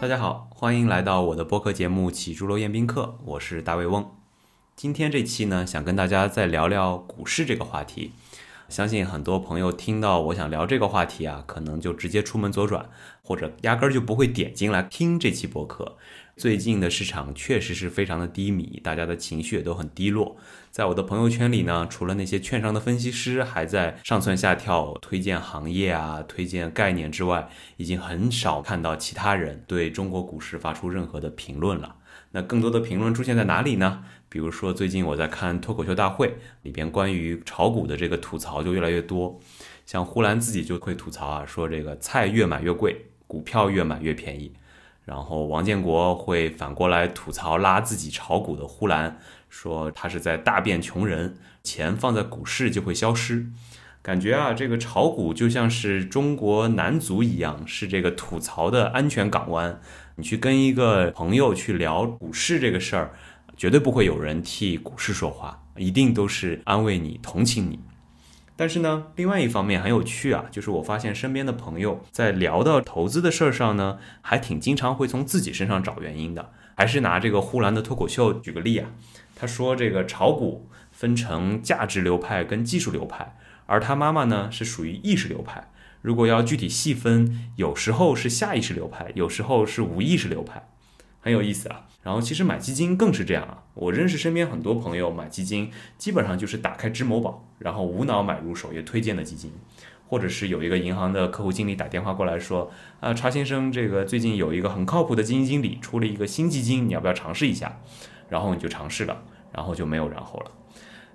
大家好，欢迎来到我的播客节目《起朱楼宴宾客》，我是大卫翁。今天这期呢，想跟大家再聊聊股市这个话题。相信很多朋友听到我想聊这个话题啊，可能就直接出门左转，或者压根儿就不会点进来听这期播客。最近的市场确实是非常的低迷，大家的情绪也都很低落。在我的朋友圈里呢，除了那些券商的分析师还在上蹿下跳推荐行业啊、推荐概念之外，已经很少看到其他人对中国股市发出任何的评论了。那更多的评论出现在哪里呢？比如说，最近我在看脱口秀大会里边关于炒股的这个吐槽就越来越多，像呼兰自己就会吐槽啊，说这个菜越买越贵，股票越买越便宜。然后王建国会反过来吐槽拉自己炒股的呼兰，说他是在大变穷人，钱放在股市就会消失。感觉啊，这个炒股就像是中国男足一样，是这个吐槽的安全港湾。你去跟一个朋友去聊股市这个事儿。绝对不会有人替股市说话，一定都是安慰你、同情你。但是呢，另外一方面很有趣啊，就是我发现身边的朋友在聊到投资的事儿上呢，还挺经常会从自己身上找原因的。还是拿这个呼兰的脱口秀举个例啊，他说这个炒股分成价值流派跟技术流派，而他妈妈呢是属于意识流派。如果要具体细分，有时候是下意识流派，有时候是无意识流派。很有意思啊，然后其实买基金更是这样啊。我认识身边很多朋友买基金，基本上就是打开支某宝，然后无脑买入首页推荐的基金，或者是有一个银行的客户经理打电话过来说，啊，查先生，这个最近有一个很靠谱的基金经理出了一个新基金，你要不要尝试一下？然后你就尝试了，然后就没有然后了。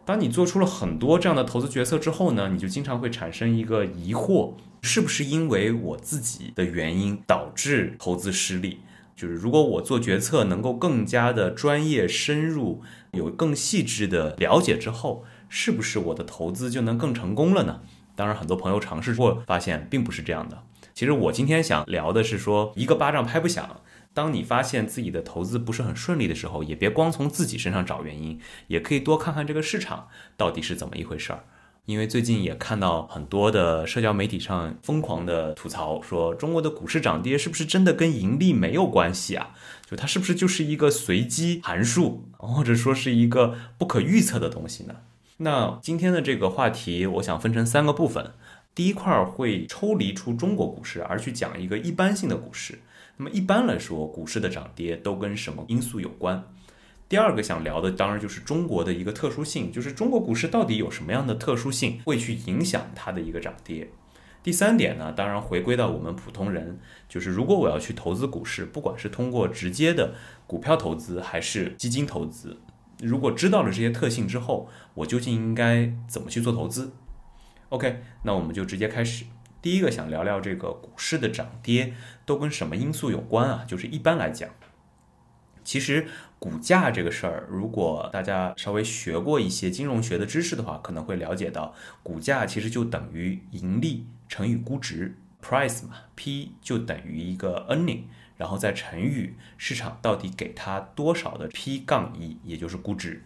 当你做出了很多这样的投资决策之后呢，你就经常会产生一个疑惑，是不是因为我自己的原因导致投资失利？就是如果我做决策能够更加的专业、深入，有更细致的了解之后，是不是我的投资就能更成功了呢？当然，很多朋友尝试过发现并不是这样的。其实我今天想聊的是说，一个巴掌拍不响。当你发现自己的投资不是很顺利的时候，也别光从自己身上找原因，也可以多看看这个市场到底是怎么一回事儿。因为最近也看到很多的社交媒体上疯狂的吐槽，说中国的股市涨跌是不是真的跟盈利没有关系啊？就它是不是就是一个随机函数，或者说是一个不可预测的东西呢？那今天的这个话题，我想分成三个部分。第一块会抽离出中国股市，而去讲一个一般性的股市。那么一般来说，股市的涨跌都跟什么因素有关？第二个想聊的当然就是中国的一个特殊性，就是中国股市到底有什么样的特殊性会去影响它的一个涨跌。第三点呢，当然回归到我们普通人，就是如果我要去投资股市，不管是通过直接的股票投资还是基金投资，如果知道了这些特性之后，我究竟应该怎么去做投资？OK，那我们就直接开始。第一个想聊聊这个股市的涨跌都跟什么因素有关啊？就是一般来讲。其实股价这个事儿，如果大家稍微学过一些金融学的知识的话，可能会了解到，股价其实就等于盈利乘以估值，price 嘛，P 就等于一个 earning，然后再乘以市场到底给它多少的 P 杠一，也就是估值。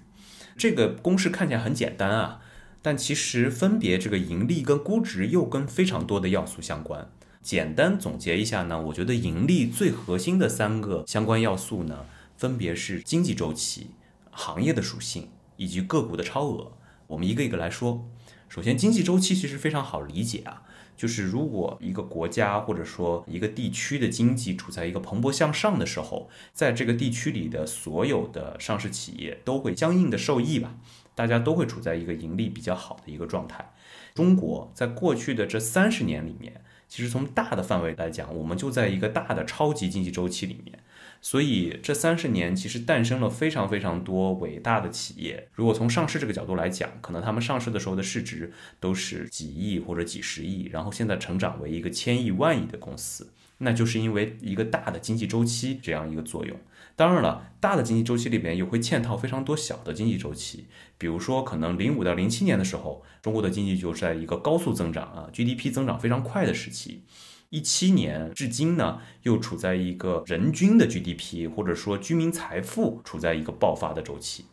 这个公式看起来很简单啊，但其实分别这个盈利跟估值又跟非常多的要素相关。简单总结一下呢，我觉得盈利最核心的三个相关要素呢。分别是经济周期、行业的属性以及个股的超额。我们一个一个来说。首先，经济周期其实非常好理解啊，就是如果一个国家或者说一个地区的经济处在一个蓬勃向上的时候，在这个地区里的所有的上市企业都会相应的受益吧，大家都会处在一个盈利比较好的一个状态。中国在过去的这三十年里面，其实从大的范围来讲，我们就在一个大的超级经济周期里面。所以这三十年其实诞生了非常非常多伟大的企业。如果从上市这个角度来讲，可能他们上市的时候的市值都是几亿或者几十亿，然后现在成长为一个千亿万亿的公司，那就是因为一个大的经济周期这样一个作用。当然了，大的经济周期里边又会嵌套非常多小的经济周期，比如说可能零五到零七年的时候，中国的经济就在一个高速增长啊，GDP 增长非常快的时期。一七年至今呢，又处在一个人均的 GDP 或者说居民财富处在一个爆发的周期，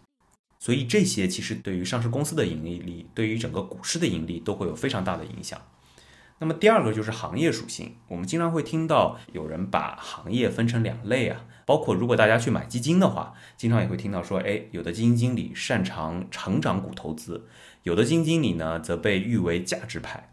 所以这些其实对于上市公司的盈利力，对于整个股市的盈利都会有非常大的影响。那么第二个就是行业属性，我们经常会听到有人把行业分成两类啊，包括如果大家去买基金的话，经常也会听到说，哎，有的基金经理擅长成长股投资，有的基金经理呢则被誉为价值派。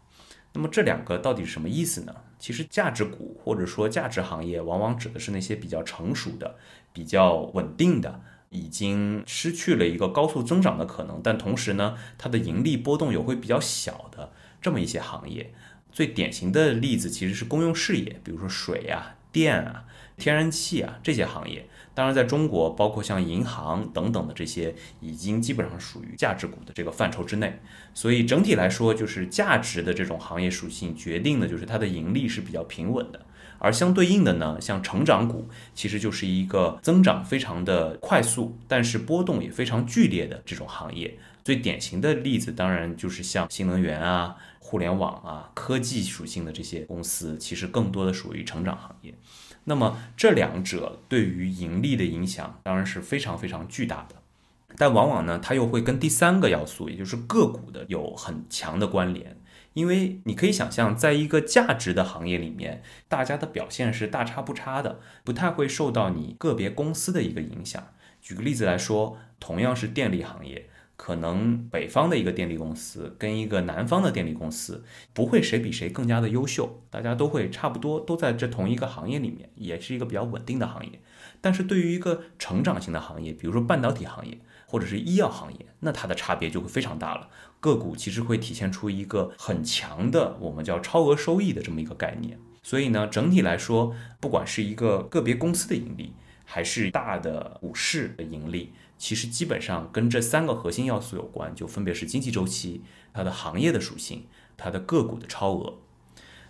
那么这两个到底是什么意思呢？其实价值股或者说价值行业，往往指的是那些比较成熟的、比较稳定的，已经失去了一个高速增长的可能，但同时呢，它的盈利波动也会比较小的这么一些行业。最典型的例子其实是公用事业，比如说水啊、电啊、天然气啊这些行业。当然，在中国，包括像银行等等的这些，已经基本上属于价值股的这个范畴之内。所以整体来说，就是价值的这种行业属性决定的就是它的盈利是比较平稳的。而相对应的呢，像成长股，其实就是一个增长非常的快速，但是波动也非常剧烈的这种行业。最典型的例子，当然就是像新能源啊。互联网啊，科技属性的这些公司，其实更多的属于成长行业。那么这两者对于盈利的影响，当然是非常非常巨大的。但往往呢，它又会跟第三个要素，也就是个股的有很强的关联。因为你可以想象，在一个价值的行业里面，大家的表现是大差不差的，不太会受到你个别公司的一个影响。举个例子来说，同样是电力行业。可能北方的一个电力公司跟一个南方的电力公司不会谁比谁更加的优秀，大家都会差不多都在这同一个行业里面，也是一个比较稳定的行业。但是对于一个成长型的行业，比如说半导体行业或者是医药行业，那它的差别就会非常大了。个股其实会体现出一个很强的我们叫超额收益的这么一个概念。所以呢，整体来说，不管是一个个别公司的盈利，还是大的股市的盈利。其实基本上跟这三个核心要素有关，就分别是经济周期、它的行业的属性、它的个股的超额。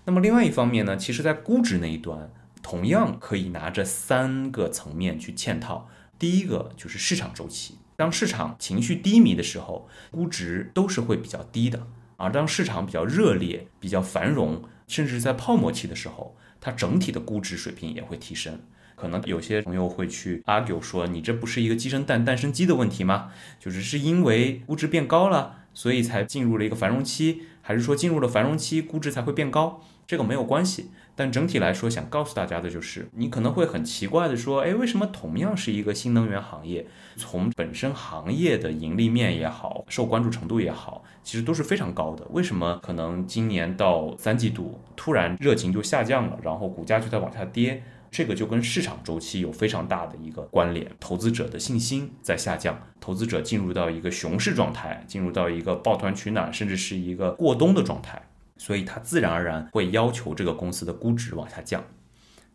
那么另外一方面呢，其实在估值那一端，同样可以拿这三个层面去嵌套。第一个就是市场周期，当市场情绪低迷的时候，估值都是会比较低的；而当市场比较热烈、比较繁荣，甚至在泡沫期的时候，它整体的估值水平也会提升。可能有些朋友会去 argue 说，你这不是一个鸡生蛋，蛋生鸡的问题吗？就是是因为估值变高了，所以才进入了一个繁荣期，还是说进入了繁荣期，估值才会变高？这个没有关系。但整体来说，想告诉大家的就是，你可能会很奇怪的说，哎，为什么同样是一个新能源行业，从本身行业的盈利面也好，受关注程度也好，其实都是非常高的。为什么可能今年到三季度突然热情就下降了，然后股价就在往下跌？这个就跟市场周期有非常大的一个关联，投资者的信心在下降，投资者进入到一个熊市状态，进入到一个抱团取暖，甚至是一个过冬的状态，所以它自然而然会要求这个公司的估值往下降。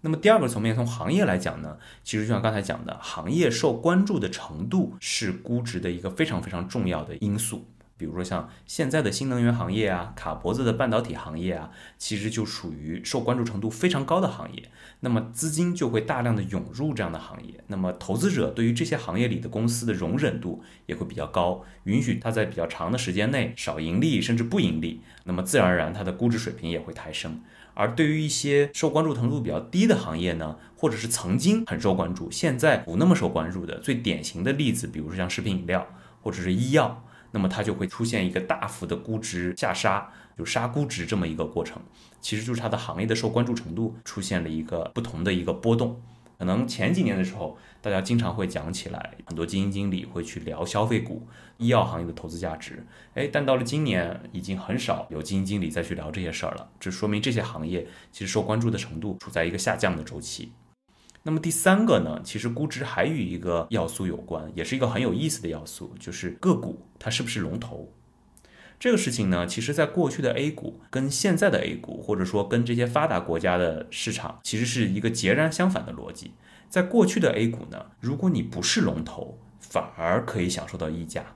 那么第二个层面，从行业来讲呢，其实就像刚才讲的，行业受关注的程度是估值的一个非常非常重要的因素。比如说像现在的新能源行业啊，卡脖子的半导体行业啊，其实就属于受关注程度非常高的行业。那么资金就会大量的涌入这样的行业。那么投资者对于这些行业里的公司的容忍度也会比较高，允许它在比较长的时间内少盈利甚至不盈利。那么自然而然它的估值水平也会抬升。而对于一些受关注程度比较低的行业呢，或者是曾经很受关注，现在不那么受关注的，最典型的例子，比如说像食品饮料或者是医药。那么它就会出现一个大幅的估值下杀，就杀估值这么一个过程，其实就是它的行业的受关注程度出现了一个不同的一个波动。可能前几年的时候，大家经常会讲起来，很多基金经理会去聊消费股、医药行业的投资价值。哎，但到了今年，已经很少有基金经理再去聊这些事儿了，这说明这些行业其实受关注的程度处在一个下降的周期。那么第三个呢，其实估值还与一个要素有关，也是一个很有意思的要素，就是个股它是不是龙头。这个事情呢，其实在过去的 A 股跟现在的 A 股，或者说跟这些发达国家的市场，其实是一个截然相反的逻辑。在过去的 A 股呢，如果你不是龙头，反而可以享受到溢价。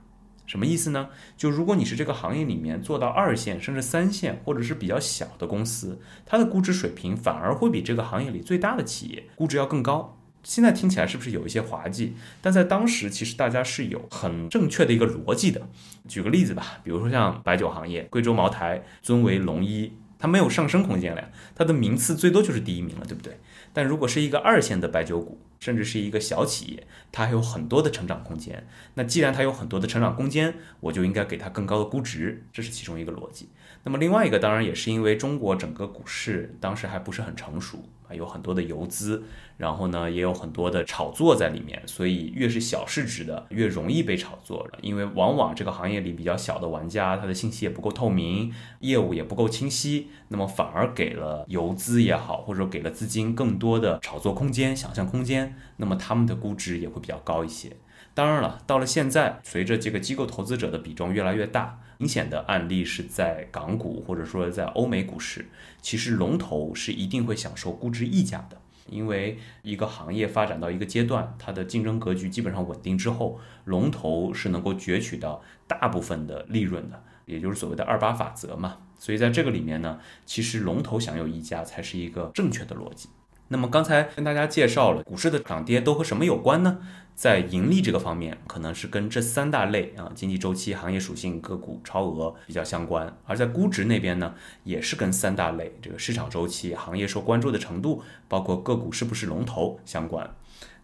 什么意思呢？就如果你是这个行业里面做到二线甚至三线或者是比较小的公司，它的估值水平反而会比这个行业里最大的企业估值要更高。现在听起来是不是有一些滑稽？但在当时其实大家是有很正确的一个逻辑的。举个例子吧，比如说像白酒行业，贵州茅台尊为龙一，它没有上升空间了，它的名次最多就是第一名了，对不对？但如果是一个二线的白酒股，甚至是一个小企业，它还有很多的成长空间。那既然它有很多的成长空间，我就应该给它更高的估值，这是其中一个逻辑。那么另外一个当然也是因为中国整个股市当时还不是很成熟，有很多的游资，然后呢也有很多的炒作在里面，所以越是小市值的越容易被炒作，因为往往这个行业里比较小的玩家，他的信息也不够透明，业务也不够清晰，那么反而给了游资也好，或者说给了资金更多的炒作空间、想象空间，那么他们的估值也会比较高一些。当然了，到了现在，随着这个机构投资者的比重越来越大，明显的案例是在港股或者说在欧美股市，其实龙头是一定会享受估值溢价的，因为一个行业发展到一个阶段，它的竞争格局基本上稳定之后，龙头是能够攫取到大部分的利润的，也就是所谓的二八法则嘛。所以在这个里面呢，其实龙头享有溢价才是一个正确的逻辑。那么刚才跟大家介绍了股市的涨跌都和什么有关呢？在盈利这个方面，可能是跟这三大类啊经济周期、行业属性、个股超额比较相关；而在估值那边呢，也是跟三大类这个市场周期、行业受关注的程度，包括个股是不是龙头相关。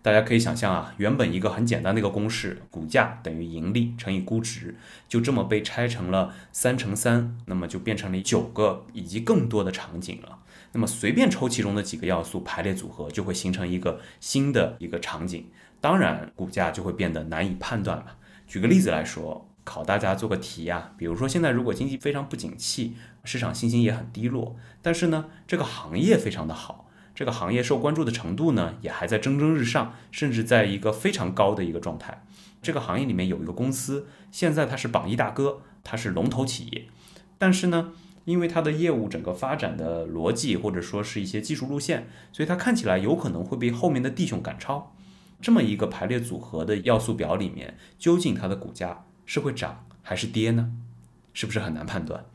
大家可以想象啊，原本一个很简单的一个公式，股价等于盈利乘以估值，就这么被拆成了三乘三，那么就变成了九个以及更多的场景了。那么随便抽其中的几个要素排列组合，就会形成一个新的一个场景。当然，股价就会变得难以判断了。举个例子来说，考大家做个题啊，比如说现在如果经济非常不景气，市场信心也很低落，但是呢，这个行业非常的好，这个行业受关注的程度呢也还在蒸蒸日上，甚至在一个非常高的一个状态。这个行业里面有一个公司，现在它是榜一大哥，它是龙头企业，但是呢，因为它的业务整个发展的逻辑或者说是一些技术路线，所以它看起来有可能会被后面的弟兄赶超。这么一个排列组合的要素表里面，究竟它的股价是会涨还是跌呢？是不是很难判断？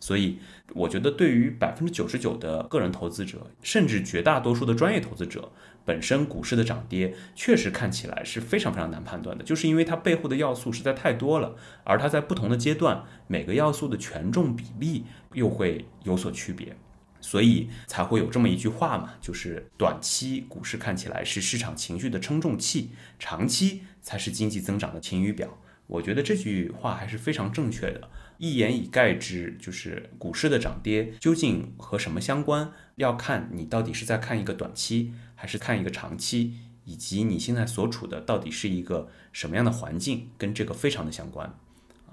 所以，我觉得对于百分之九十九的个人投资者，甚至绝大多数的专业投资者，本身股市的涨跌确实看起来是非常非常难判断的，就是因为它背后的要素实在太多了，而它在不同的阶段，每个要素的权重比例又会有所区别。所以才会有这么一句话嘛，就是短期股市看起来是市场情绪的称重器，长期才是经济增长的晴雨表。我觉得这句话还是非常正确的。一言以概之，就是股市的涨跌究竟和什么相关，要看你到底是在看一个短期，还是看一个长期，以及你现在所处的到底是一个什么样的环境，跟这个非常的相关。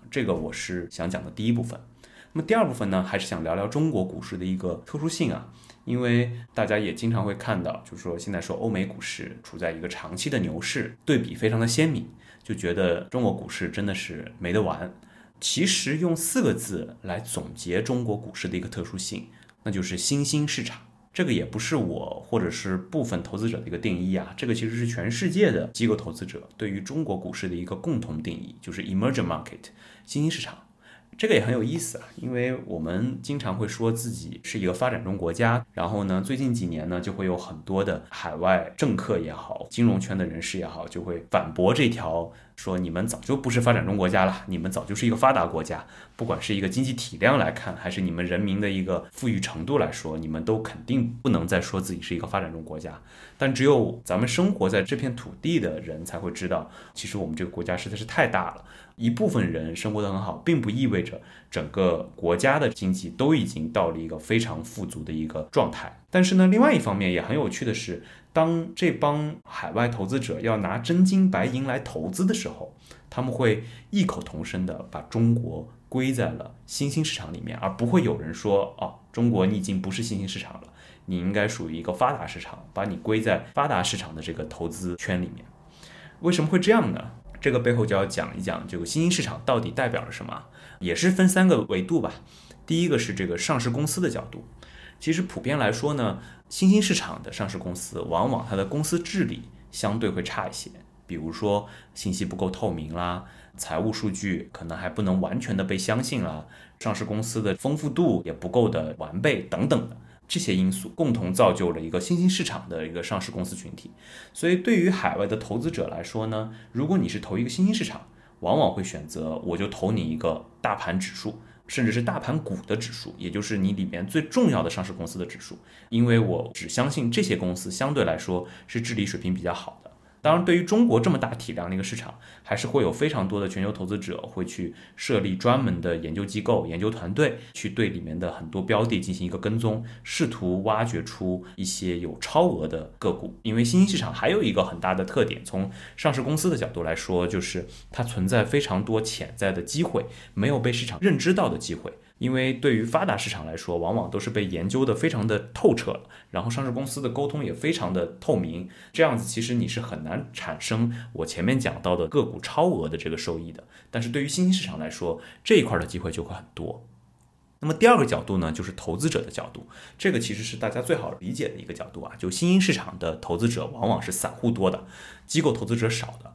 这个我是想讲的第一部分。那么第二部分呢，还是想聊聊中国股市的一个特殊性啊，因为大家也经常会看到，就是说现在说欧美股市处在一个长期的牛市，对比非常的鲜明，就觉得中国股市真的是没得玩。其实用四个字来总结中国股市的一个特殊性，那就是新兴市场。这个也不是我或者是部分投资者的一个定义啊，这个其实是全世界的机构投资者对于中国股市的一个共同定义，就是 emerging market 新兴市场。这个也很有意思啊，因为我们经常会说自己是一个发展中国家，然后呢，最近几年呢，就会有很多的海外政客也好，金融圈的人士也好，就会反驳这条。说你们早就不是发展中国家了，你们早就是一个发达国家。不管是一个经济体量来看，还是你们人民的一个富裕程度来说，你们都肯定不能再说自己是一个发展中国家。但只有咱们生活在这片土地的人才会知道，其实我们这个国家实在是太大了。一部分人生活得很好，并不意味着整个国家的经济都已经到了一个非常富足的一个状态。但是呢，另外一方面也很有趣的是。当这帮海外投资者要拿真金白银来投资的时候，他们会异口同声的把中国归在了新兴市场里面，而不会有人说哦，中国你已经不是新兴市场了，你应该属于一个发达市场，把你归在发达市场的这个投资圈里面。为什么会这样呢？这个背后就要讲一讲这个新兴市场到底代表了什么，也是分三个维度吧。第一个是这个上市公司的角度。其实普遍来说呢，新兴市场的上市公司往往它的公司治理相对会差一些，比如说信息不够透明啦，财务数据可能还不能完全的被相信啦，上市公司的丰富度也不够的完备等等的这些因素，共同造就了一个新兴市场的一个上市公司群体。所以对于海外的投资者来说呢，如果你是投一个新兴市场，往往会选择我就投你一个大盘指数。甚至是大盘股的指数，也就是你里面最重要的上市公司的指数，因为我只相信这些公司相对来说是治理水平比较好的，当然，对于中国这么大体量的一个市场，还是会有非常多的全球投资者会去设立专门的研究机构、研究团队，去对里面的很多标的进行一个跟踪，试图挖掘出一些有超额的个股。因为新兴市场还有一个很大的特点，从上市公司的角度来说，就是它存在非常多潜在的机会，没有被市场认知到的机会。因为对于发达市场来说，往往都是被研究的非常的透彻，然后上市公司的沟通也非常的透明，这样子其实你是很难产生我前面讲到的个股超额的这个收益的。但是对于新兴市场来说，这一块的机会就会很多。那么第二个角度呢，就是投资者的角度，这个其实是大家最好理解的一个角度啊。就新兴市场的投资者往往是散户多的，机构投资者少的。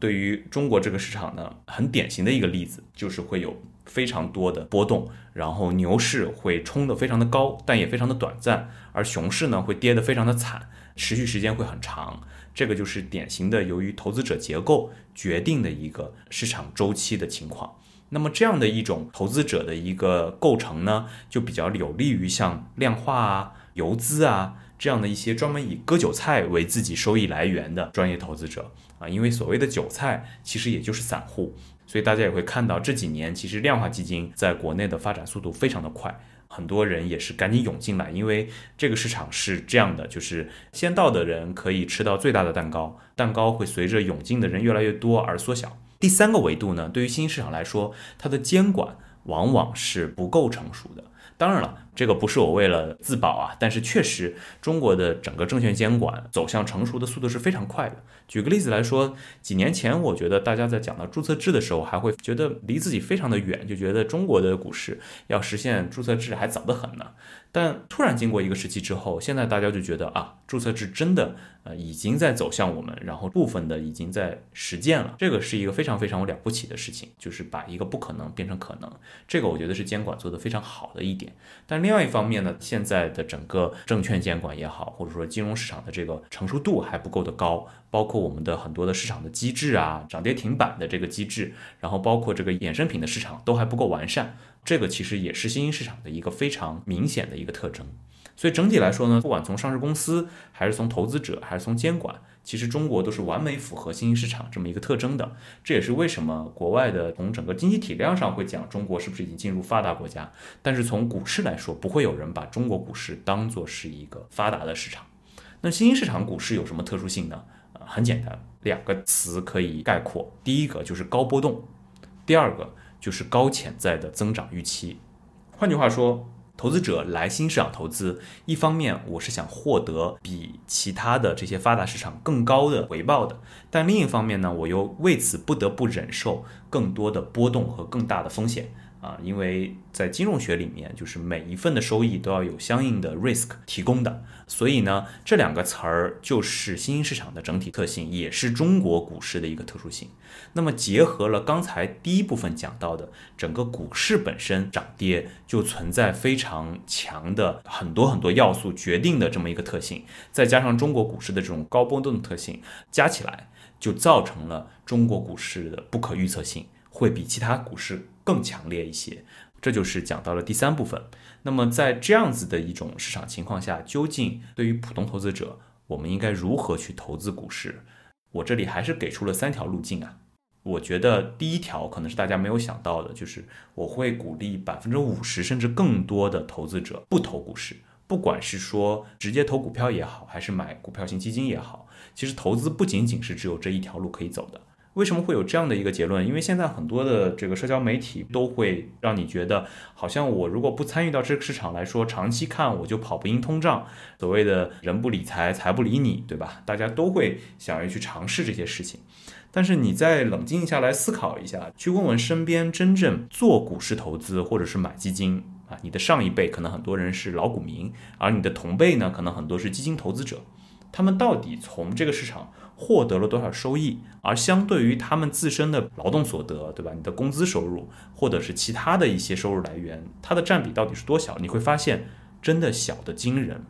对于中国这个市场呢，很典型的一个例子就是会有。非常多的波动，然后牛市会冲得非常的高，但也非常的短暂，而熊市呢会跌得非常的惨，持续时间会很长。这个就是典型的由于投资者结构决定的一个市场周期的情况。那么这样的一种投资者的一个构成呢，就比较有利于像量化啊、游资啊这样的一些专门以割韭菜为自己收益来源的专业投资者啊，因为所谓的韭菜其实也就是散户。所以大家也会看到这几年，其实量化基金在国内的发展速度非常的快，很多人也是赶紧涌进来，因为这个市场是这样的，就是先到的人可以吃到最大的蛋糕，蛋糕会随着涌进的人越来越多而缩小。第三个维度呢，对于新兴市场来说，它的监管往往是不够成熟的。当然了，这个不是我为了自保啊，但是确实，中国的整个证券监管走向成熟的速度是非常快的。举个例子来说，几年前我觉得大家在讲到注册制的时候，还会觉得离自己非常的远，就觉得中国的股市要实现注册制还早得很呢。但突然经过一个时期之后，现在大家就觉得啊，注册制真的呃已经在走向我们，然后部分的已经在实践了。这个是一个非常非常了不起的事情，就是把一个不可能变成可能。这个我觉得是监管做得非常好的一点。但另外一方面呢，现在的整个证券监管也好，或者说金融市场的这个成熟度还不够的高，包括我们的很多的市场的机制啊，涨跌停板的这个机制，然后包括这个衍生品的市场都还不够完善。这个其实也是新兴市场的一个非常明显的一个特征，所以整体来说呢，不管从上市公司，还是从投资者，还是从监管，其实中国都是完美符合新兴市场这么一个特征的。这也是为什么国外的从整个经济体量上会讲中国是不是已经进入发达国家，但是从股市来说，不会有人把中国股市当做是一个发达的市场。那新兴市场股市有什么特殊性呢？呃，很简单，两个词可以概括，第一个就是高波动，第二个。就是高潜在的增长预期。换句话说，投资者来新市场投资，一方面我是想获得比其他的这些发达市场更高的回报的，但另一方面呢，我又为此不得不忍受更多的波动和更大的风险。啊，因为在金融学里面，就是每一份的收益都要有相应的 risk 提供的，所以呢，这两个词儿就是新兴市场的整体特性，也是中国股市的一个特殊性。那么结合了刚才第一部分讲到的，整个股市本身涨跌就存在非常强的很多很多要素决定的这么一个特性，再加上中国股市的这种高波动的特性，加起来就造成了中国股市的不可预测性会比其他股市。更强烈一些，这就是讲到了第三部分。那么在这样子的一种市场情况下，究竟对于普通投资者，我们应该如何去投资股市？我这里还是给出了三条路径啊。我觉得第一条可能是大家没有想到的，就是我会鼓励百分之五十甚至更多的投资者不投股市，不管是说直接投股票也好，还是买股票型基金也好，其实投资不仅仅是只有这一条路可以走的。为什么会有这样的一个结论？因为现在很多的这个社交媒体都会让你觉得，好像我如果不参与到这个市场来说，长期看我就跑不赢通胀。所谓的人不理财，财不理你，对吧？大家都会想要去尝试这些事情。但是你再冷静下来思考一下，去问问身边真正做股市投资或者是买基金啊，你的上一辈可能很多人是老股民，而你的同辈呢，可能很多是基金投资者，他们到底从这个市场？获得了多少收益？而相对于他们自身的劳动所得，对吧？你的工资收入，或者是其他的一些收入来源，它的占比到底是多小？你会发现，真的小的惊人。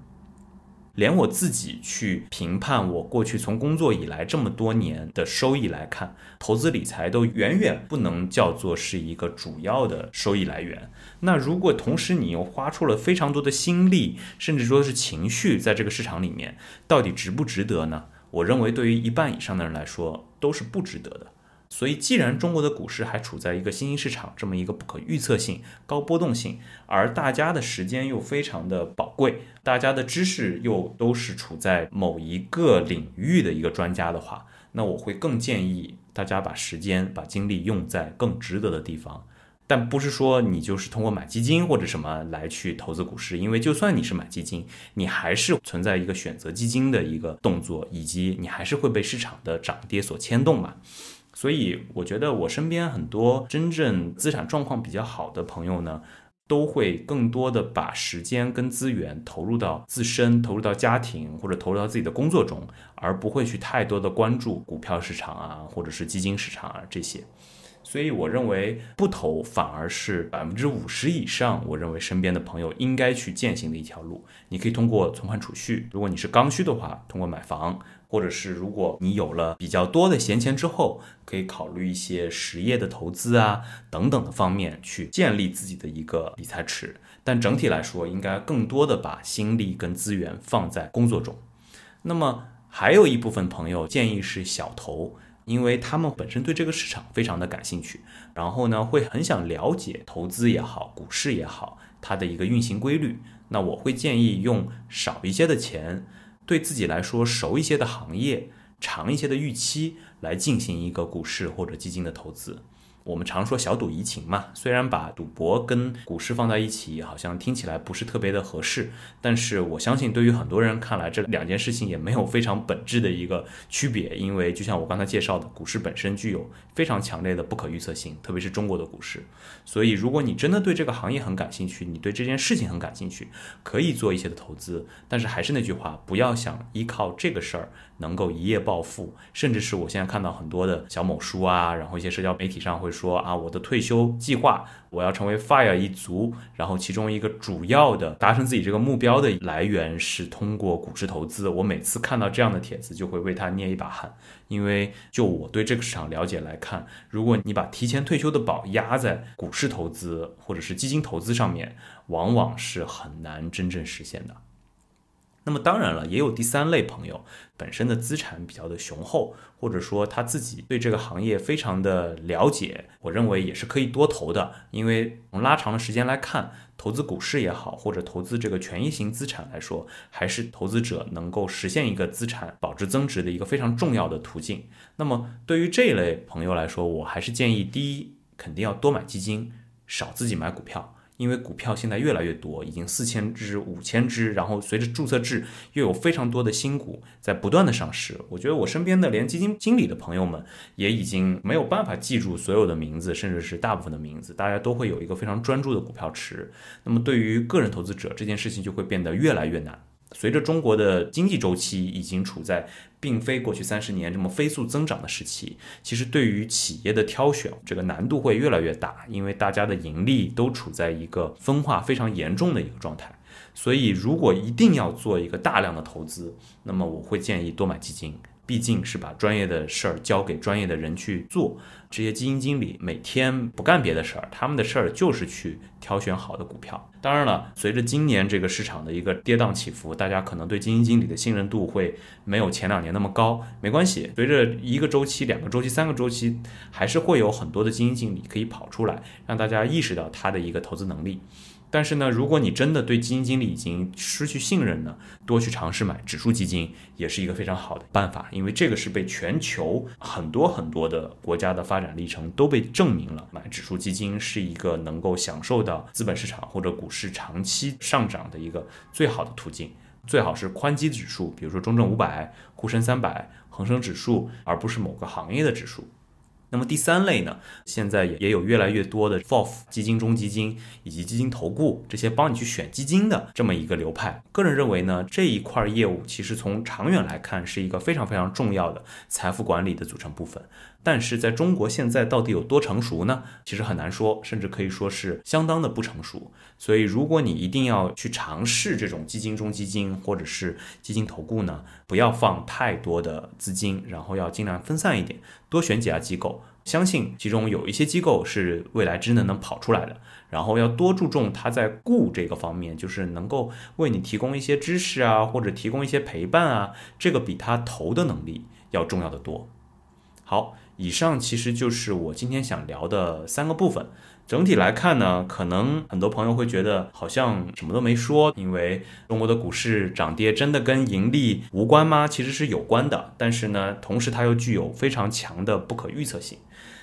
连我自己去评判我过去从工作以来这么多年的收益来看，投资理财都远远不能叫做是一个主要的收益来源。那如果同时你又花出了非常多的心力，甚至说是情绪在这个市场里面，到底值不值得呢？我认为对于一半以上的人来说都是不值得的。所以，既然中国的股市还处在一个新兴市场这么一个不可预测性、高波动性，而大家的时间又非常的宝贵，大家的知识又都是处在某一个领域的一个专家的话，那我会更建议大家把时间、把精力用在更值得的地方。但不是说你就是通过买基金或者什么来去投资股市，因为就算你是买基金，你还是存在一个选择基金的一个动作，以及你还是会被市场的涨跌所牵动嘛。所以我觉得我身边很多真正资产状况比较好的朋友呢，都会更多的把时间跟资源投入到自身、投入到家庭或者投入到自己的工作中，而不会去太多的关注股票市场啊，或者是基金市场啊这些。所以我认为不投反而是百分之五十以上，我认为身边的朋友应该去践行的一条路。你可以通过存款储蓄，如果你是刚需的话，通过买房。或者是如果你有了比较多的闲钱之后，可以考虑一些实业的投资啊等等的方面去建立自己的一个理财池。但整体来说，应该更多的把心力跟资源放在工作中。那么还有一部分朋友建议是小投，因为他们本身对这个市场非常的感兴趣，然后呢会很想了解投资也好，股市也好，它的一个运行规律。那我会建议用少一些的钱。对自己来说熟一些的行业，长一些的预期来进行一个股市或者基金的投资。我们常说小赌怡情嘛，虽然把赌博跟股市放在一起，好像听起来不是特别的合适，但是我相信对于很多人看来，这两件事情也没有非常本质的一个区别，因为就像我刚才介绍的，股市本身具有非常强烈的不可预测性，特别是中国的股市。所以，如果你真的对这个行业很感兴趣，你对这件事情很感兴趣，可以做一些的投资，但是还是那句话，不要想依靠这个事儿。能够一夜暴富，甚至是我现在看到很多的小某书啊，然后一些社交媒体上会说啊，我的退休计划，我要成为 fire 一族，然后其中一个主要的达成自己这个目标的来源是通过股市投资。我每次看到这样的帖子，就会为他捏一把汗，因为就我对这个市场了解来看，如果你把提前退休的宝压在股市投资或者是基金投资上面，往往是很难真正实现的。那么当然了，也有第三类朋友，本身的资产比较的雄厚，或者说他自己对这个行业非常的了解，我认为也是可以多投的。因为从拉长的时间来看，投资股市也好，或者投资这个权益型资产来说，还是投资者能够实现一个资产保值增值的一个非常重要的途径。那么对于这一类朋友来说，我还是建议，第一，肯定要多买基金，少自己买股票。因为股票现在越来越多，已经四千只、五千只，然后随着注册制又有非常多的新股在不断的上市。我觉得我身边的连基金经理的朋友们也已经没有办法记住所有的名字，甚至是大部分的名字。大家都会有一个非常专注的股票池。那么对于个人投资者，这件事情就会变得越来越难。随着中国的经济周期已经处在并非过去三十年这么飞速增长的时期，其实对于企业的挑选，这个难度会越来越大，因为大家的盈利都处在一个分化非常严重的一个状态。所以，如果一定要做一个大量的投资，那么我会建议多买基金。毕竟是把专业的事儿交给专业的人去做，这些基金经理每天不干别的事儿，他们的事儿就是去挑选好的股票。当然了，随着今年这个市场的一个跌宕起伏，大家可能对基金经理的信任度会没有前两年那么高。没关系，随着一个周期、两个周期、三个周期，还是会有很多的基金经理可以跑出来，让大家意识到他的一个投资能力。但是呢，如果你真的对基金经理已经失去信任呢，多去尝试买指数基金也是一个非常好的办法，因为这个是被全球很多很多的国家的发展历程都被证明了，买指数基金是一个能够享受到资本市场或者股市长期上涨的一个最好的途径，最好是宽基指数，比如说中证五百、沪深三百、恒生指数，而不是某个行业的指数。那么第三类呢，现在也也有越来越多的 FOF 基金中基金以及基金投顾这些帮你去选基金的这么一个流派。个人认为呢，这一块业务其实从长远来看是一个非常非常重要的财富管理的组成部分。但是在中国现在到底有多成熟呢？其实很难说，甚至可以说是相当的不成熟。所以如果你一定要去尝试这种基金中基金或者是基金投顾呢，不要放太多的资金，然后要尽量分散一点，多选几家机构。相信其中有一些机构是未来真的能跑出来的。然后要多注重他在顾这个方面，就是能够为你提供一些知识啊，或者提供一些陪伴啊，这个比他投的能力要重要的多。好，以上其实就是我今天想聊的三个部分。整体来看呢，可能很多朋友会觉得好像什么都没说，因为中国的股市涨跌真的跟盈利无关吗？其实是有关的，但是呢，同时它又具有非常强的不可预测性。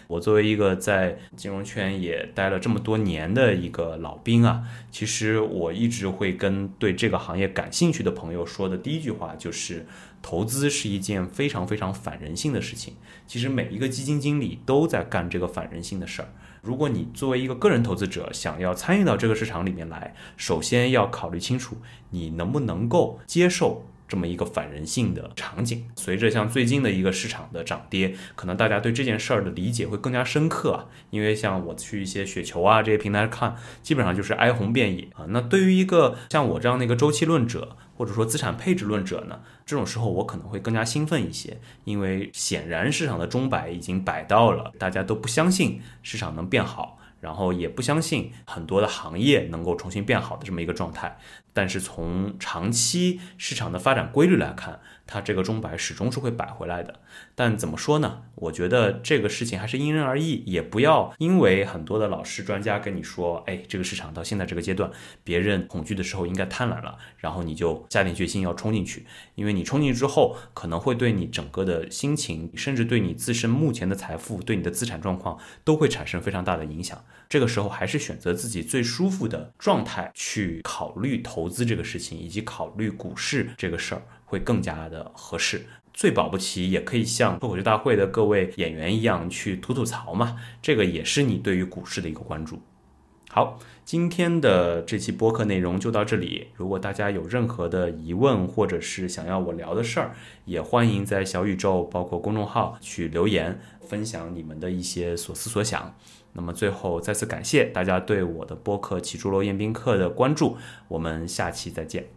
我作为一个在金融圈也待了这么多年的一个老兵啊，其实我一直会跟对这个行业感兴趣的朋友说的第一句话就是，投资是一件非常非常反人性的事情。其实每一个基金经理都在干这个反人性的事儿。如果你作为一个个人投资者想要参与到这个市场里面来，首先要考虑清楚你能不能够接受。这么一个反人性的场景，随着像最近的一个市场的涨跌，可能大家对这件事儿的理解会更加深刻啊。因为像我去一些雪球啊这些平台看，基本上就是哀鸿遍野啊。那对于一个像我这样的一个周期论者，或者说资产配置论者呢，这种时候我可能会更加兴奋一些，因为显然市场的钟摆已经摆到了大家都不相信市场能变好。然后也不相信很多的行业能够重新变好的这么一个状态，但是从长期市场的发展规律来看。它这个钟摆始终是会摆回来的，但怎么说呢？我觉得这个事情还是因人而异，也不要因为很多的老师专家跟你说，哎，这个市场到现在这个阶段，别人恐惧的时候应该贪婪了，然后你就下定决心要冲进去，因为你冲进去之后，可能会对你整个的心情，甚至对你自身目前的财富，对你的资产状况都会产生非常大的影响。这个时候还是选择自己最舒服的状态去考虑投资这个事情，以及考虑股市这个事儿。会更加的合适，最保不齐也可以像脱口秀大会的各位演员一样去吐吐槽嘛，这个也是你对于股市的一个关注。好，今天的这期播客内容就到这里。如果大家有任何的疑问，或者是想要我聊的事儿，也欢迎在小宇宙包括公众号去留言，分享你们的一些所思所想。那么最后再次感谢大家对我的播客《起朱楼宴宾客》的关注，我们下期再见。